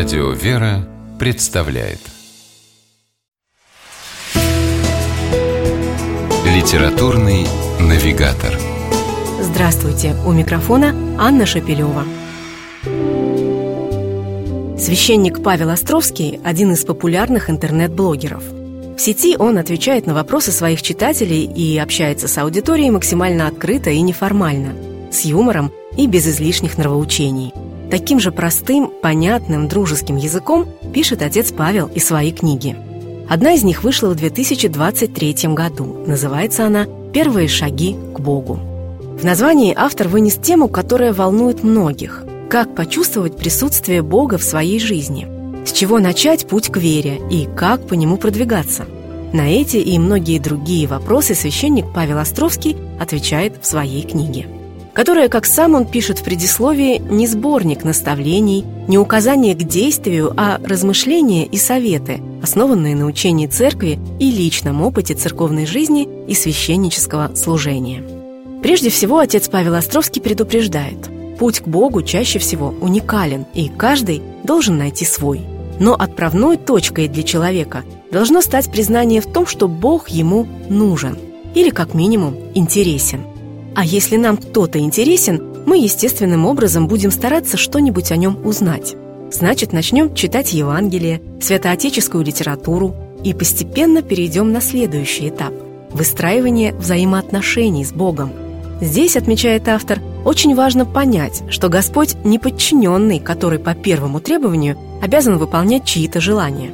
Радио «Вера» представляет Литературный навигатор Здравствуйте! У микрофона Анна Шапилева. Священник Павел Островский – один из популярных интернет-блогеров. В сети он отвечает на вопросы своих читателей и общается с аудиторией максимально открыто и неформально, с юмором и без излишних нравоучений – Таким же простым, понятным, дружеским языком пишет отец Павел и свои книги. Одна из них вышла в 2023 году. Называется она «Первые шаги к Богу». В названии автор вынес тему, которая волнует многих – как почувствовать присутствие Бога в своей жизни, с чего начать путь к вере и как по нему продвигаться. На эти и многие другие вопросы священник Павел Островский отвечает в своей книге которое, как сам он пишет в предисловии, не сборник наставлений, не указание к действию, а размышления и советы, основанные на учении церкви и личном опыте церковной жизни и священнического служения. Прежде всего, отец Павел Островский предупреждает, путь к Богу чаще всего уникален, и каждый должен найти свой. Но отправной точкой для человека должно стать признание в том, что Бог ему нужен или, как минимум, интересен. А если нам кто-то интересен, мы естественным образом будем стараться что-нибудь о нем узнать. Значит, начнем читать Евангелие, святоотеческую литературу и постепенно перейдем на следующий этап – выстраивание взаимоотношений с Богом. Здесь, отмечает автор, очень важно понять, что Господь не подчиненный, который по первому требованию обязан выполнять чьи-то желания.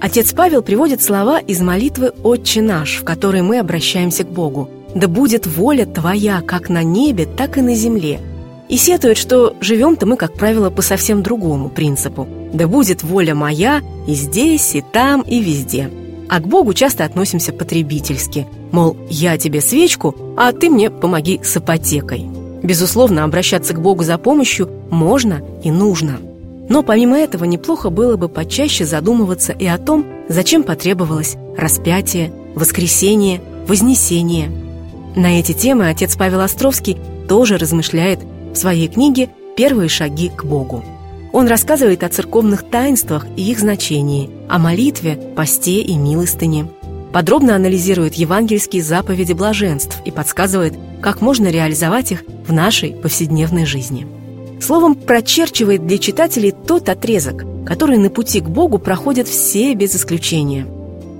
Отец Павел приводит слова из молитвы «Отче наш», в которой мы обращаемся к Богу – да будет воля твоя как на небе, так и на земле. И сетует, что живем-то мы, как правило, по совсем другому принципу. Да будет воля моя и здесь, и там, и везде. А к Богу часто относимся потребительски. Мол, я тебе свечку, а ты мне помоги с ипотекой. Безусловно, обращаться к Богу за помощью можно и нужно. Но помимо этого неплохо было бы почаще задумываться и о том, зачем потребовалось распятие, воскресение, вознесение – на эти темы отец Павел Островский тоже размышляет в своей книге «Первые шаги к Богу». Он рассказывает о церковных таинствах и их значении, о молитве, посте и милостыне. Подробно анализирует евангельские заповеди блаженств и подсказывает, как можно реализовать их в нашей повседневной жизни. Словом, прочерчивает для читателей тот отрезок, который на пути к Богу проходят все без исключения –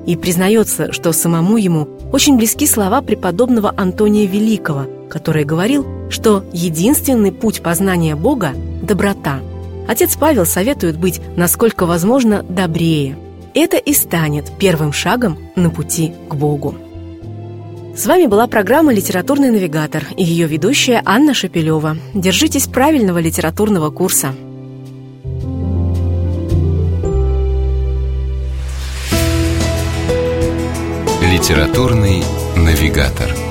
и признается, что самому ему очень близки слова преподобного Антония Великого, который говорил, что единственный путь познания Бога – доброта. Отец Павел советует быть, насколько возможно, добрее. Это и станет первым шагом на пути к Богу. С вами была программа «Литературный навигатор» и ее ведущая Анна Шапилева. Держитесь правильного литературного курса – Литературный навигатор.